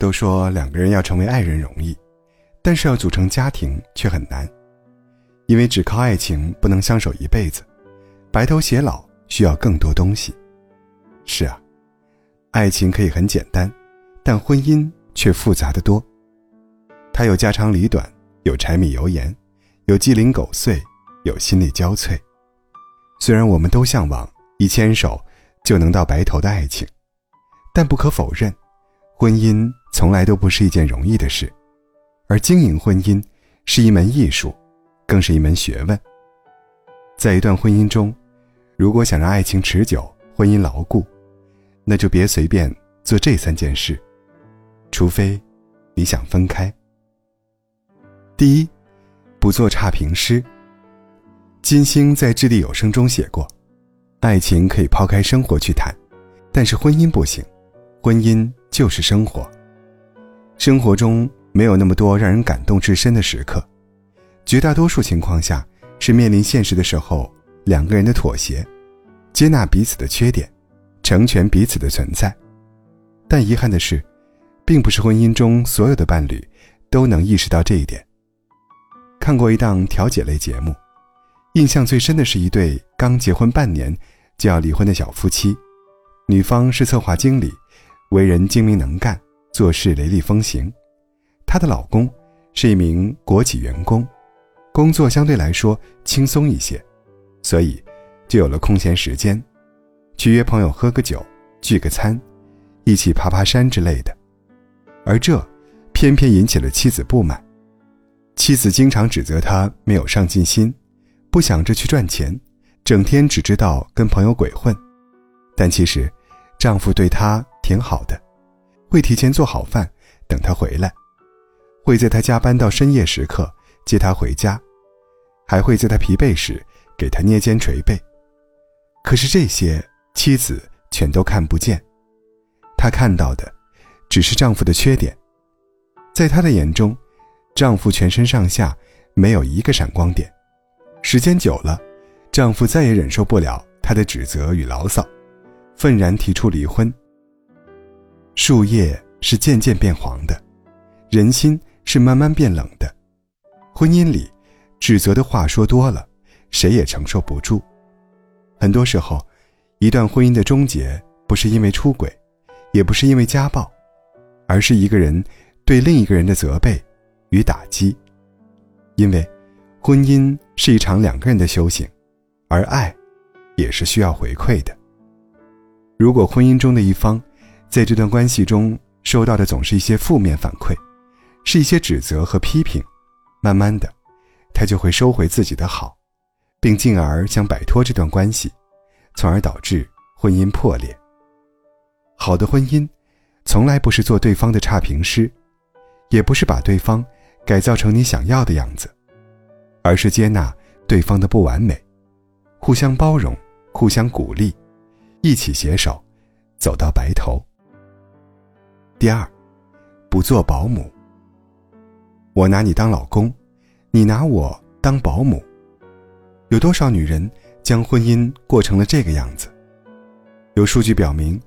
都说两个人要成为爱人容易，但是要组成家庭却很难，因为只靠爱情不能相守一辈子，白头偕老需要更多东西。是啊，爱情可以很简单，但婚姻却复杂的多。它有家长里短，有柴米油盐，有鸡零狗碎，有心力交瘁。虽然我们都向往一牵手就能到白头的爱情，但不可否认，婚姻从来都不是一件容易的事，而经营婚姻是一门艺术，更是一门学问。在一段婚姻中，如果想让爱情持久、婚姻牢固，那就别随便做这三件事，除非你想分开。第一，不做差评师。金星在《掷地有声》中写过：“爱情可以抛开生活去谈，但是婚姻不行。婚姻就是生活。生活中没有那么多让人感动至深的时刻，绝大多数情况下是面临现实的时候，两个人的妥协，接纳彼此的缺点，成全彼此的存在。但遗憾的是，并不是婚姻中所有的伴侣都能意识到这一点。看过一档调解类节目。”印象最深的是一对刚结婚半年就要离婚的小夫妻，女方是策划经理，为人精明能干，做事雷厉风行；她的老公是一名国企员工，工作相对来说轻松一些，所以就有了空闲时间，去约朋友喝个酒、聚个餐，一起爬爬山之类的。而这偏偏引起了妻子不满，妻子经常指责他没有上进心。不想着去赚钱，整天只知道跟朋友鬼混，但其实，丈夫对她挺好的，会提前做好饭等他回来，会在他加班到深夜时刻接他回家，还会在他疲惫时给他捏肩捶背。可是这些妻子全都看不见，她看到的，只是丈夫的缺点，在她的眼中，丈夫全身上下没有一个闪光点。时间久了，丈夫再也忍受不了她的指责与牢骚，愤然提出离婚。树叶是渐渐变黄的，人心是慢慢变冷的。婚姻里，指责的话说多了，谁也承受不住。很多时候，一段婚姻的终结，不是因为出轨，也不是因为家暴，而是一个人对另一个人的责备与打击，因为。婚姻是一场两个人的修行，而爱，也是需要回馈的。如果婚姻中的一方，在这段关系中收到的总是一些负面反馈，是一些指责和批评，慢慢的，他就会收回自己的好，并进而想摆脱这段关系，从而导致婚姻破裂。好的婚姻，从来不是做对方的差评师，也不是把对方改造成你想要的样子。而是接纳对方的不完美，互相包容，互相鼓励，一起携手走到白头。第二，不做保姆。我拿你当老公，你拿我当保姆。有多少女人将婚姻过成了这个样子？有数据表明，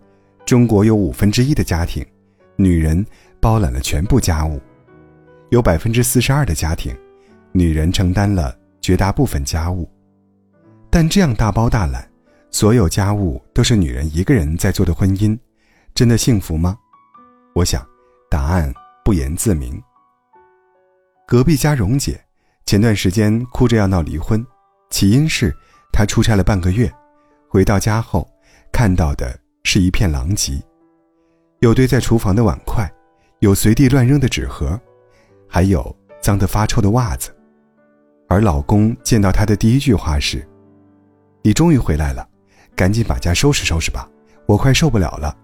中国有五分之一的家庭，女人包揽了全部家务，有百分之四十二的家庭。女人承担了绝大部分家务，但这样大包大揽，所有家务都是女人一个人在做的婚姻，真的幸福吗？我想，答案不言自明。隔壁家蓉姐前段时间哭着要闹离婚，起因是她出差了半个月，回到家后看到的是一片狼藉，有堆在厨房的碗筷，有随地乱扔的纸盒，还有脏得发臭的袜子。而老公见到她的第一句话是：“你终于回来了，赶紧把家收拾收拾吧，我快受不了了。”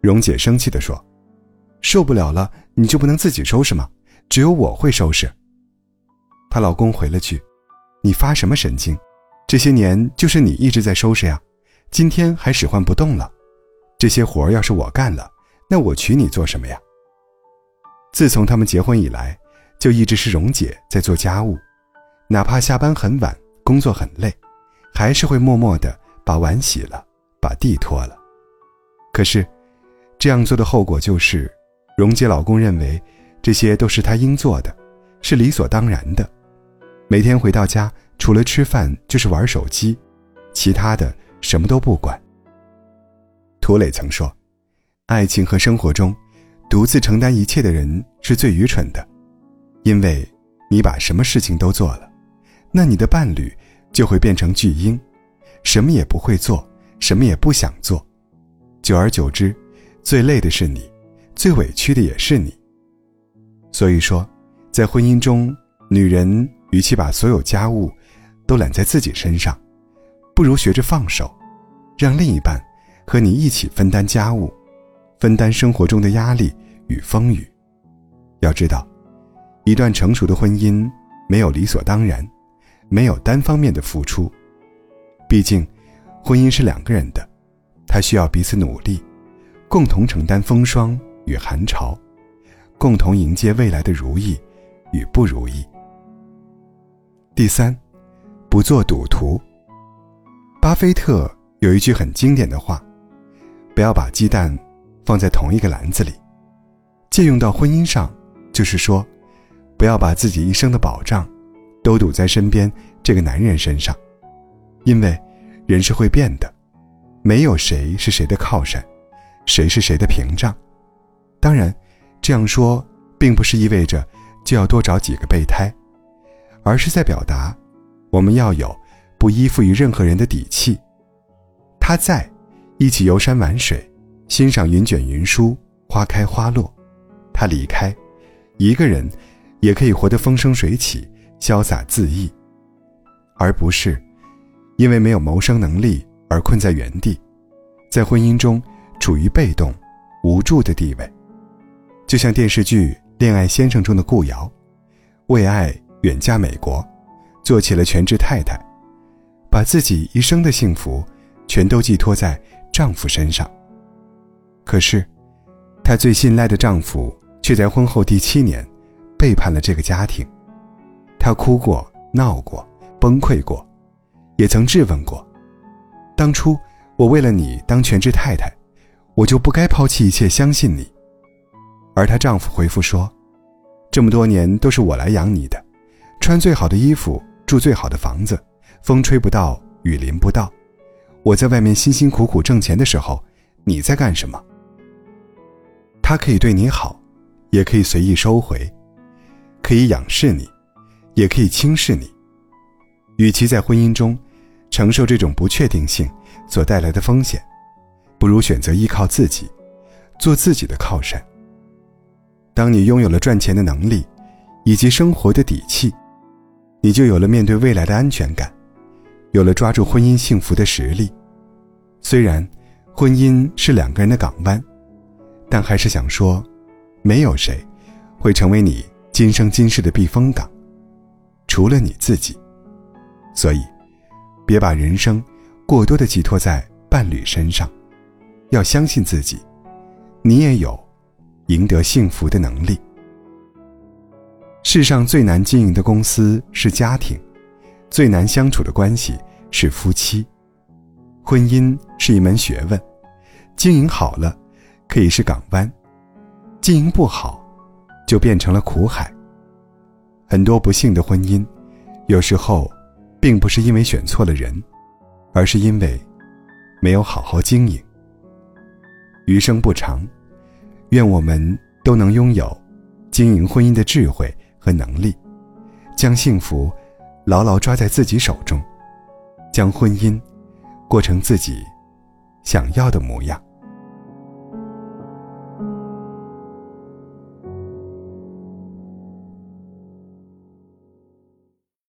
蓉姐生气地说：“受不了了，你就不能自己收拾吗？只有我会收拾。”她老公回了句：“你发什么神经？这些年就是你一直在收拾呀，今天还使唤不动了。这些活要是我干了，那我娶你做什么呀？”自从他们结婚以来，就一直是蓉姐在做家务。哪怕下班很晚，工作很累，还是会默默的把碗洗了，把地拖了。可是，这样做的后果就是，蓉姐老公认为这些都是他应做的，是理所当然的。每天回到家，除了吃饭就是玩手机，其他的什么都不管。涂磊曾说：“爱情和生活中，独自承担一切的人是最愚蠢的，因为你把什么事情都做了，那你的伴侣就会变成巨婴，什么也不会做，什么也不想做，久而久之，最累的是你，最委屈的也是你。所以说，在婚姻中，女人与其把所有家务都揽在自己身上，不如学着放手，让另一半。”和你一起分担家务，分担生活中的压力与风雨。要知道，一段成熟的婚姻没有理所当然，没有单方面的付出。毕竟，婚姻是两个人的，他需要彼此努力，共同承担风霜与寒潮，共同迎接未来的如意与不如意。第三，不做赌徒。巴菲特有一句很经典的话。不要把鸡蛋放在同一个篮子里。借用到婚姻上，就是说，不要把自己一生的保障都赌在身边这个男人身上，因为人是会变的，没有谁是谁的靠山，谁是谁的屏障。当然，这样说并不是意味着就要多找几个备胎，而是在表达我们要有不依附于任何人的底气。他在。一起游山玩水，欣赏云卷云舒、花开花落。他离开，一个人也可以活得风生水起、潇洒恣意，而不是因为没有谋生能力而困在原地，在婚姻中处于被动、无助的地位。就像电视剧《恋爱先生》中的顾瑶，为爱远嫁美国，做起了全职太太，把自己一生的幸福全都寄托在。丈夫身上。可是，她最信赖的丈夫却在婚后第七年背叛了这个家庭。她哭过、闹过、崩溃过，也曾质问过：当初我为了你当全职太太，我就不该抛弃一切相信你。而她丈夫回复说：“这么多年都是我来养你的，穿最好的衣服，住最好的房子，风吹不到，雨淋不到。”我在外面辛辛苦苦挣钱的时候，你在干什么？他可以对你好，也可以随意收回，可以仰视你，也可以轻视你。与其在婚姻中承受这种不确定性所带来的风险，不如选择依靠自己，做自己的靠山。当你拥有了赚钱的能力，以及生活的底气，你就有了面对未来的安全感。有了抓住婚姻幸福的实力，虽然婚姻是两个人的港湾，但还是想说，没有谁会成为你今生今世的避风港，除了你自己。所以，别把人生过多的寄托在伴侣身上，要相信自己，你也有赢得幸福的能力。世上最难经营的公司是家庭。最难相处的关系是夫妻，婚姻是一门学问，经营好了可以是港湾，经营不好就变成了苦海。很多不幸的婚姻，有时候并不是因为选错了人，而是因为没有好好经营。余生不长，愿我们都能拥有经营婚姻的智慧和能力，将幸福。牢牢抓在自己手中，将婚姻过成自己想要的模样。